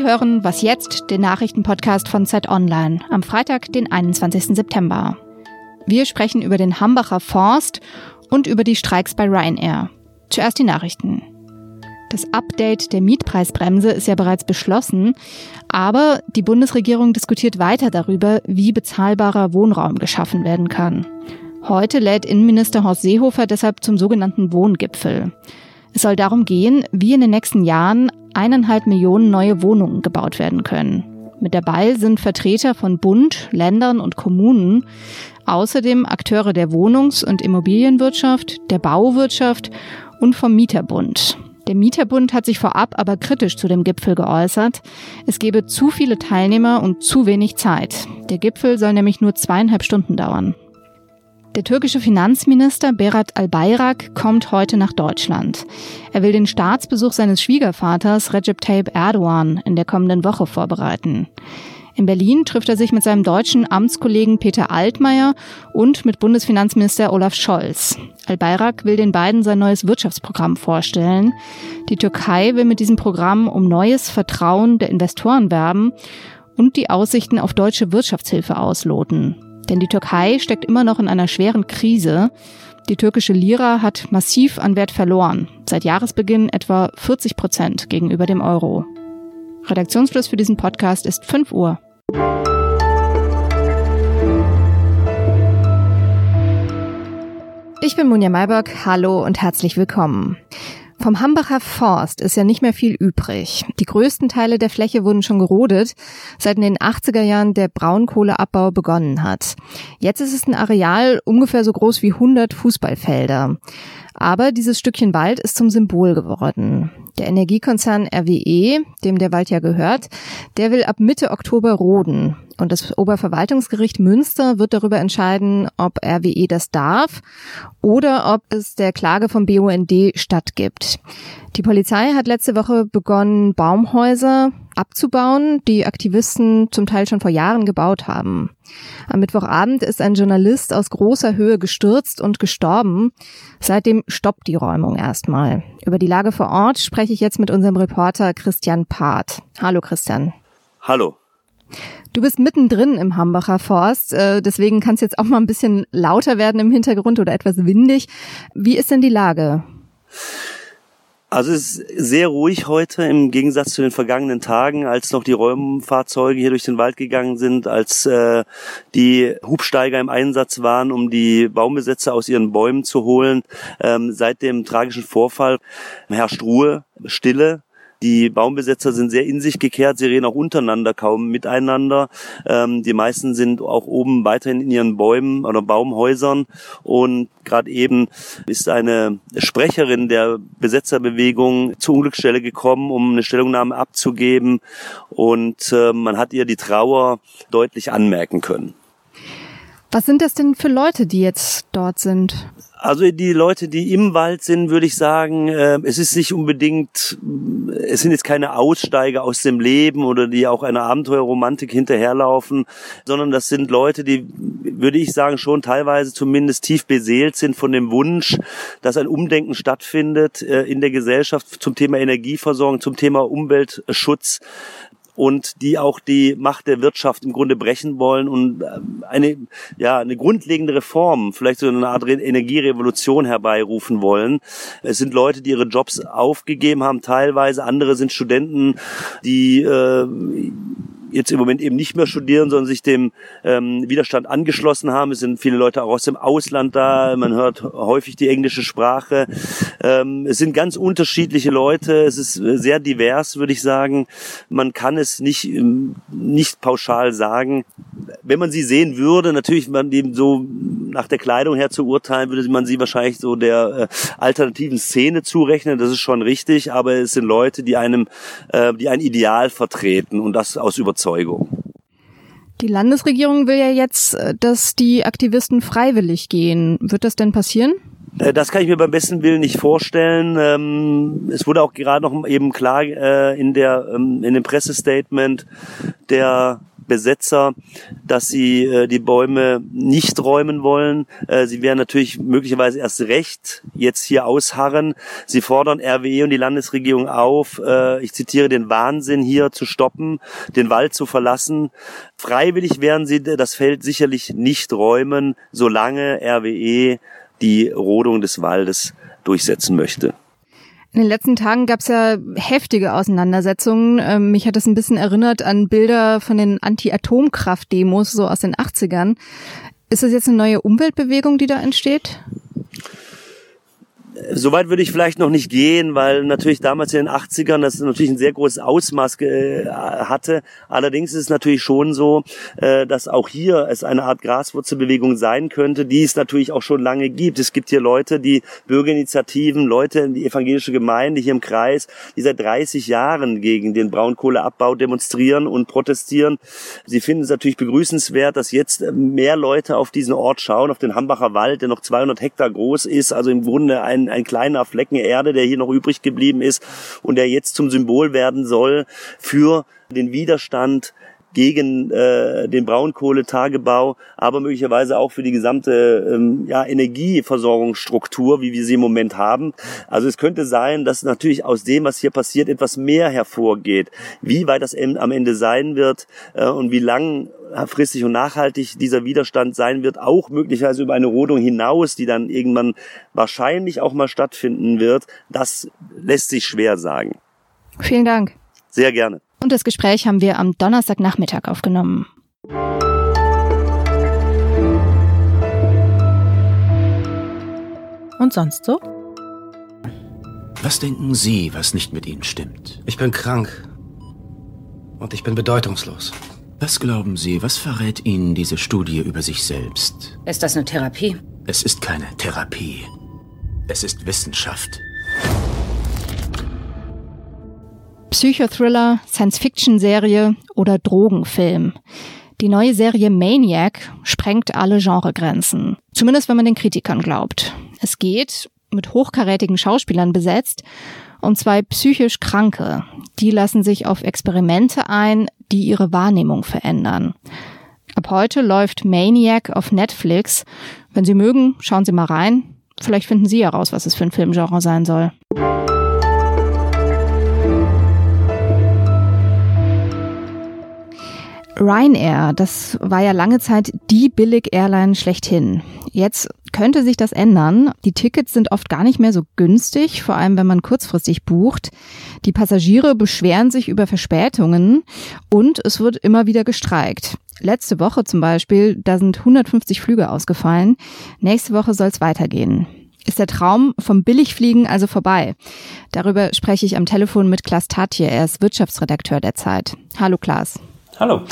Sie hören Was jetzt, den Nachrichtenpodcast von Zeit Online am Freitag, den 21. September. Wir sprechen über den Hambacher Forst und über die Streiks bei Ryanair. Zuerst die Nachrichten. Das Update der Mietpreisbremse ist ja bereits beschlossen, aber die Bundesregierung diskutiert weiter darüber, wie bezahlbarer Wohnraum geschaffen werden kann. Heute lädt Innenminister Horst Seehofer deshalb zum sogenannten Wohngipfel. Es soll darum gehen, wie in den nächsten Jahren eineinhalb Millionen neue Wohnungen gebaut werden können. Mit dabei sind Vertreter von Bund, Ländern und Kommunen, außerdem Akteure der Wohnungs- und Immobilienwirtschaft, der Bauwirtschaft und vom Mieterbund. Der Mieterbund hat sich vorab aber kritisch zu dem Gipfel geäußert. Es gebe zu viele Teilnehmer und zu wenig Zeit. Der Gipfel soll nämlich nur zweieinhalb Stunden dauern. Der türkische Finanzminister Berat Albayrak kommt heute nach Deutschland. Er will den Staatsbesuch seines Schwiegervaters Recep Tayyip Erdogan in der kommenden Woche vorbereiten. In Berlin trifft er sich mit seinem deutschen Amtskollegen Peter Altmaier und mit Bundesfinanzminister Olaf Scholz. Al-Bayrak will den beiden sein neues Wirtschaftsprogramm vorstellen. Die Türkei will mit diesem Programm um neues Vertrauen der Investoren werben und die Aussichten auf deutsche Wirtschaftshilfe ausloten. Denn die Türkei steckt immer noch in einer schweren Krise. Die türkische Lira hat massiv an Wert verloren, seit Jahresbeginn etwa 40 Prozent gegenüber dem Euro. Redaktionsschluss für diesen Podcast ist 5 Uhr. Ich bin Munja Mayberg, hallo und herzlich willkommen. Vom Hambacher Forst ist ja nicht mehr viel übrig. Die größten Teile der Fläche wurden schon gerodet, seit in den 80er Jahren der Braunkohleabbau begonnen hat. Jetzt ist es ein Areal ungefähr so groß wie 100 Fußballfelder. Aber dieses Stückchen Wald ist zum Symbol geworden. Der Energiekonzern RWE, dem der Wald ja gehört, der will ab Mitte Oktober roden. Und das Oberverwaltungsgericht Münster wird darüber entscheiden, ob RWE das darf oder ob es der Klage vom BUND stattgibt. Die Polizei hat letzte Woche begonnen, Baumhäuser abzubauen, die Aktivisten zum Teil schon vor Jahren gebaut haben. Am Mittwochabend ist ein Journalist aus großer Höhe gestürzt und gestorben. Seitdem stoppt die Räumung erstmal. Über die Lage vor Ort spreche ich jetzt mit unserem Reporter Christian Part. Hallo Christian. Hallo. Du bist mittendrin im Hambacher Forst, äh, deswegen kann es jetzt auch mal ein bisschen lauter werden im Hintergrund oder etwas windig. Wie ist denn die Lage? Also es ist sehr ruhig heute im Gegensatz zu den vergangenen Tagen, als noch die Räumfahrzeuge hier durch den Wald gegangen sind, als äh, die Hubsteiger im Einsatz waren, um die Baumbesetzer aus ihren Bäumen zu holen. Ähm, seit dem tragischen Vorfall herrscht Ruhe, Stille. Die Baumbesetzer sind sehr in sich gekehrt, sie reden auch untereinander kaum miteinander. Ähm, die meisten sind auch oben weiterhin in ihren Bäumen oder Baumhäusern. Und gerade eben ist eine Sprecherin der Besetzerbewegung zur Unglücksstelle gekommen, um eine Stellungnahme abzugeben. Und äh, man hat ihr die Trauer deutlich anmerken können. Was sind das denn für Leute, die jetzt dort sind? Also die Leute, die im Wald sind, würde ich sagen, äh, es ist nicht unbedingt, es sind jetzt keine Aussteiger aus dem Leben oder die auch einer Abenteuerromantik hinterherlaufen, sondern das sind Leute, die, würde ich sagen, schon teilweise zumindest tief beseelt sind von dem Wunsch, dass ein Umdenken stattfindet äh, in der Gesellschaft zum Thema Energieversorgung, zum Thema Umweltschutz und die auch die Macht der Wirtschaft im Grunde brechen wollen und ähm, eine, ja, eine grundlegende Reform, vielleicht so eine Art Energierevolution herbeirufen wollen. Es sind Leute, die ihre Jobs aufgegeben haben, teilweise. Andere sind Studenten, die äh, jetzt im Moment eben nicht mehr studieren, sondern sich dem ähm, Widerstand angeschlossen haben. Es sind viele Leute auch aus dem Ausland da. Man hört häufig die englische Sprache. Ähm, es sind ganz unterschiedliche Leute. Es ist sehr divers, würde ich sagen. Man kann es nicht, ähm, nicht pauschal sagen. Wenn man sie sehen würde, natürlich man eben so nach der Kleidung her zu urteilen, würde man sie wahrscheinlich so der äh, alternativen Szene zurechnen. Das ist schon richtig. Aber es sind Leute, die einem, äh, die ein Ideal vertreten und das aus Überzeugung Überzeugung. Die Landesregierung will ja jetzt, äh, dass die Aktivisten freiwillig gehen. Wird das denn passieren? Äh, das kann ich mir beim besten Willen nicht vorstellen. Ähm, es wurde auch gerade noch eben klar äh, in der ähm, in dem Pressestatement der Besetzer, dass sie äh, die Bäume nicht räumen wollen. Äh, sie werden natürlich möglicherweise erst recht jetzt hier ausharren. Sie fordern RWE und die Landesregierung auf, äh, ich zitiere, den Wahnsinn hier zu stoppen, den Wald zu verlassen. Freiwillig werden sie das Feld sicherlich nicht räumen, solange RWE die Rodung des Waldes durchsetzen möchte. In den letzten Tagen gab es ja heftige Auseinandersetzungen. Ähm, mich hat das ein bisschen erinnert an Bilder von den Anti-Atomkraft-Demos so aus den 80ern. Ist das jetzt eine neue Umweltbewegung, die da entsteht? Soweit würde ich vielleicht noch nicht gehen, weil natürlich damals in den 80ern das natürlich ein sehr großes Ausmaß äh, hatte. Allerdings ist es natürlich schon so, äh, dass auch hier es eine Art Graswurzelbewegung sein könnte, die es natürlich auch schon lange gibt. Es gibt hier Leute, die Bürgerinitiativen, Leute in die evangelische Gemeinde hier im Kreis, die seit 30 Jahren gegen den Braunkohleabbau demonstrieren und protestieren. Sie finden es natürlich begrüßenswert, dass jetzt mehr Leute auf diesen Ort schauen, auf den Hambacher Wald, der noch 200 Hektar groß ist, also im Grunde ein ein, kleiner Flecken Erde, der hier noch übrig geblieben ist und der jetzt zum Symbol werden soll für den Widerstand gegen äh, den Braunkohletagebau, aber möglicherweise auch für die gesamte ähm, ja, Energieversorgungsstruktur, wie wir sie im Moment haben. Also es könnte sein, dass natürlich aus dem, was hier passiert, etwas mehr hervorgeht. Wie weit das am Ende sein wird äh, und wie langfristig und nachhaltig dieser Widerstand sein wird, auch möglicherweise über eine Rodung hinaus, die dann irgendwann wahrscheinlich auch mal stattfinden wird, das lässt sich schwer sagen. Vielen Dank. Sehr gerne. Und das Gespräch haben wir am Donnerstagnachmittag aufgenommen. Und sonst so? Was denken Sie, was nicht mit Ihnen stimmt? Ich bin krank. Und ich bin bedeutungslos. Was glauben Sie, was verrät Ihnen diese Studie über sich selbst? Ist das eine Therapie? Es ist keine Therapie. Es ist Wissenschaft. Psychothriller, Science-Fiction-Serie oder Drogenfilm. Die neue Serie Maniac sprengt alle Genregrenzen. Zumindest wenn man den Kritikern glaubt. Es geht, mit hochkarätigen Schauspielern besetzt, um zwei psychisch Kranke. Die lassen sich auf Experimente ein, die ihre Wahrnehmung verändern. Ab heute läuft Maniac auf Netflix. Wenn Sie mögen, schauen Sie mal rein. Vielleicht finden Sie heraus, was es für ein Filmgenre sein soll. Ryanair, das war ja lange Zeit die Billig-Airline schlechthin. Jetzt könnte sich das ändern. Die Tickets sind oft gar nicht mehr so günstig, vor allem wenn man kurzfristig bucht. Die Passagiere beschweren sich über Verspätungen und es wird immer wieder gestreikt. Letzte Woche zum Beispiel, da sind 150 Flüge ausgefallen. Nächste Woche soll es weitergehen. Ist der Traum vom Billigfliegen also vorbei? Darüber spreche ich am Telefon mit Klaas Tatje. Er ist Wirtschaftsredakteur der Zeit. Hallo Klaas. Hallo.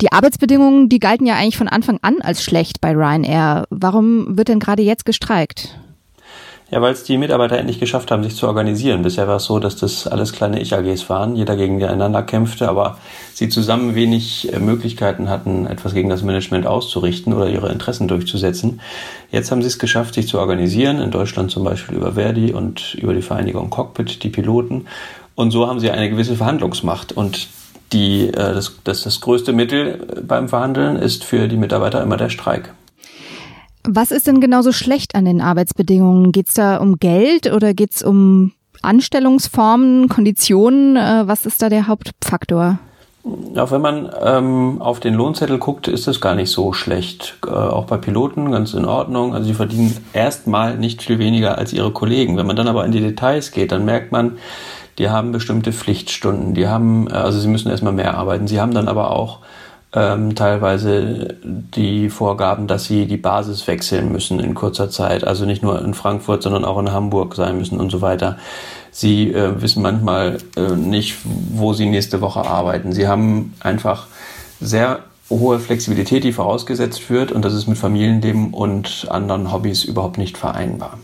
Die Arbeitsbedingungen, die galten ja eigentlich von Anfang an als schlecht bei Ryanair. Warum wird denn gerade jetzt gestreikt? Ja, weil es die Mitarbeiter endlich geschafft haben, sich zu organisieren. Bisher war es so, dass das alles kleine Ich-AGs waren, jeder gegeneinander kämpfte, aber sie zusammen wenig äh, Möglichkeiten hatten, etwas gegen das Management auszurichten oder ihre Interessen durchzusetzen. Jetzt haben sie es geschafft, sich zu organisieren, in Deutschland zum Beispiel über Verdi und über die Vereinigung Cockpit, die Piloten. Und so haben sie eine gewisse Verhandlungsmacht. Und die, äh, das, das, das größte Mittel beim Verhandeln ist für die Mitarbeiter immer der Streik. Was ist denn genauso schlecht an den Arbeitsbedingungen? Geht es da um Geld oder geht es um Anstellungsformen, Konditionen? Äh, was ist da der Hauptfaktor? Auch wenn man ähm, auf den Lohnzettel guckt, ist es gar nicht so schlecht. Äh, auch bei Piloten ganz in Ordnung. Also sie verdienen erstmal nicht viel weniger als ihre Kollegen. Wenn man dann aber in die Details geht, dann merkt man, die haben bestimmte Pflichtstunden, die haben, äh, also sie müssen erstmal mehr arbeiten. Sie haben dann aber auch ähm, teilweise die Vorgaben, dass sie die Basis wechseln müssen in kurzer Zeit, also nicht nur in Frankfurt, sondern auch in Hamburg sein müssen und so weiter. Sie äh, wissen manchmal äh, nicht, wo sie nächste Woche arbeiten. Sie haben einfach sehr hohe Flexibilität, die vorausgesetzt wird und das ist mit Familienleben und anderen Hobbys überhaupt nicht vereinbar.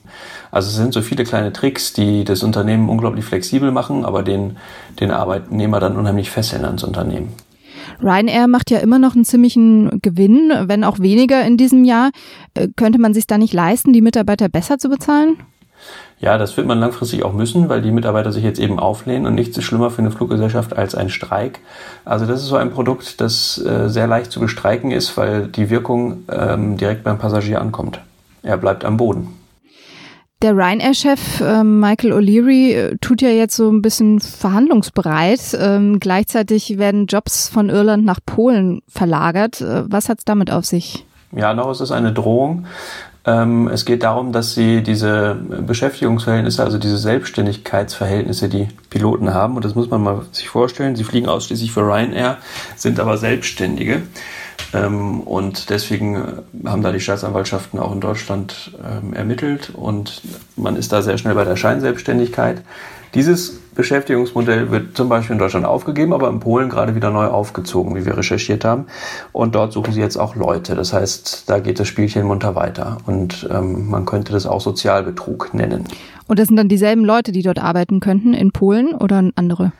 Also es sind so viele kleine Tricks, die das Unternehmen unglaublich flexibel machen, aber den, den Arbeitnehmer dann unheimlich fesseln ans Unternehmen. Ryanair macht ja immer noch einen ziemlichen Gewinn, wenn auch weniger in diesem Jahr. Äh, könnte man sich da nicht leisten, die Mitarbeiter besser zu bezahlen? Ja, das wird man langfristig auch müssen, weil die Mitarbeiter sich jetzt eben auflehnen und nichts ist schlimmer für eine Fluggesellschaft als ein Streik. Also das ist so ein Produkt, das äh, sehr leicht zu bestreiken ist, weil die Wirkung ähm, direkt beim Passagier ankommt. Er bleibt am Boden. Der Ryanair-Chef äh, Michael O'Leary äh, tut ja jetzt so ein bisschen verhandlungsbereit. Ähm, gleichzeitig werden Jobs von Irland nach Polen verlagert. Äh, was hat es damit auf sich? Ja, noch ist es eine Drohung. Ähm, es geht darum, dass sie diese Beschäftigungsverhältnisse, also diese Selbstständigkeitsverhältnisse, die Piloten haben, und das muss man mal sich vorstellen, sie fliegen ausschließlich für Ryanair, sind aber Selbstständige. Ähm, und deswegen äh, haben da die Staatsanwaltschaften auch in Deutschland ähm, ermittelt und man ist da sehr schnell bei der Scheinselbstständigkeit. Dieses Beschäftigungsmodell wird zum Beispiel in Deutschland aufgegeben, aber in Polen gerade wieder neu aufgezogen, wie wir recherchiert haben. Und dort suchen sie jetzt auch Leute. Das heißt, da geht das Spielchen munter weiter. Und ähm, man könnte das auch Sozialbetrug nennen. Und das sind dann dieselben Leute, die dort arbeiten könnten in Polen oder andere?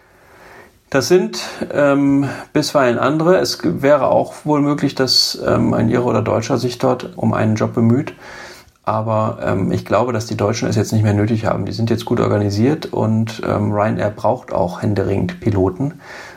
Das sind ähm, bisweilen andere. Es wäre auch wohl möglich, dass ähm, ein Ire oder Deutscher sich dort um einen Job bemüht. Aber ähm, ich glaube, dass die Deutschen es jetzt nicht mehr nötig haben. Die sind jetzt gut organisiert und ähm, Ryanair braucht auch händeringend Piloten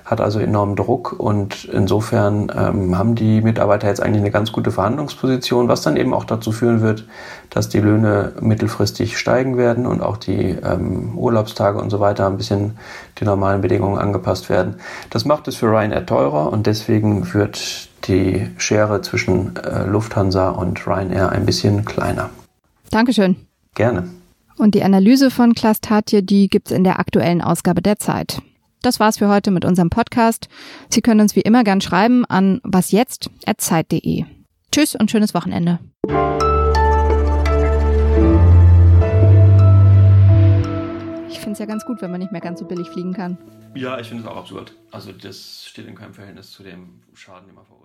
hat also enormen Druck und insofern ähm, haben die Mitarbeiter jetzt eigentlich eine ganz gute Verhandlungsposition, was dann eben auch dazu führen wird, dass die Löhne mittelfristig steigen werden und auch die ähm, Urlaubstage und so weiter ein bisschen die normalen Bedingungen angepasst werden. Das macht es für Ryanair teurer und deswegen wird die Schere zwischen äh, Lufthansa und Ryanair ein bisschen kleiner. Dankeschön. Gerne. Und die Analyse von Klaas Tatje, die gibt's in der aktuellen Ausgabe der Zeit. Das war's für heute mit unserem Podcast. Sie können uns wie immer gern schreiben an wasjetzt.zeit.de. Tschüss und schönes Wochenende. Ich finde es ja ganz gut, wenn man nicht mehr ganz so billig fliegen kann. Ja, ich finde es auch absurd. Also das steht in keinem Verhältnis zu dem Schaden, den man verursacht.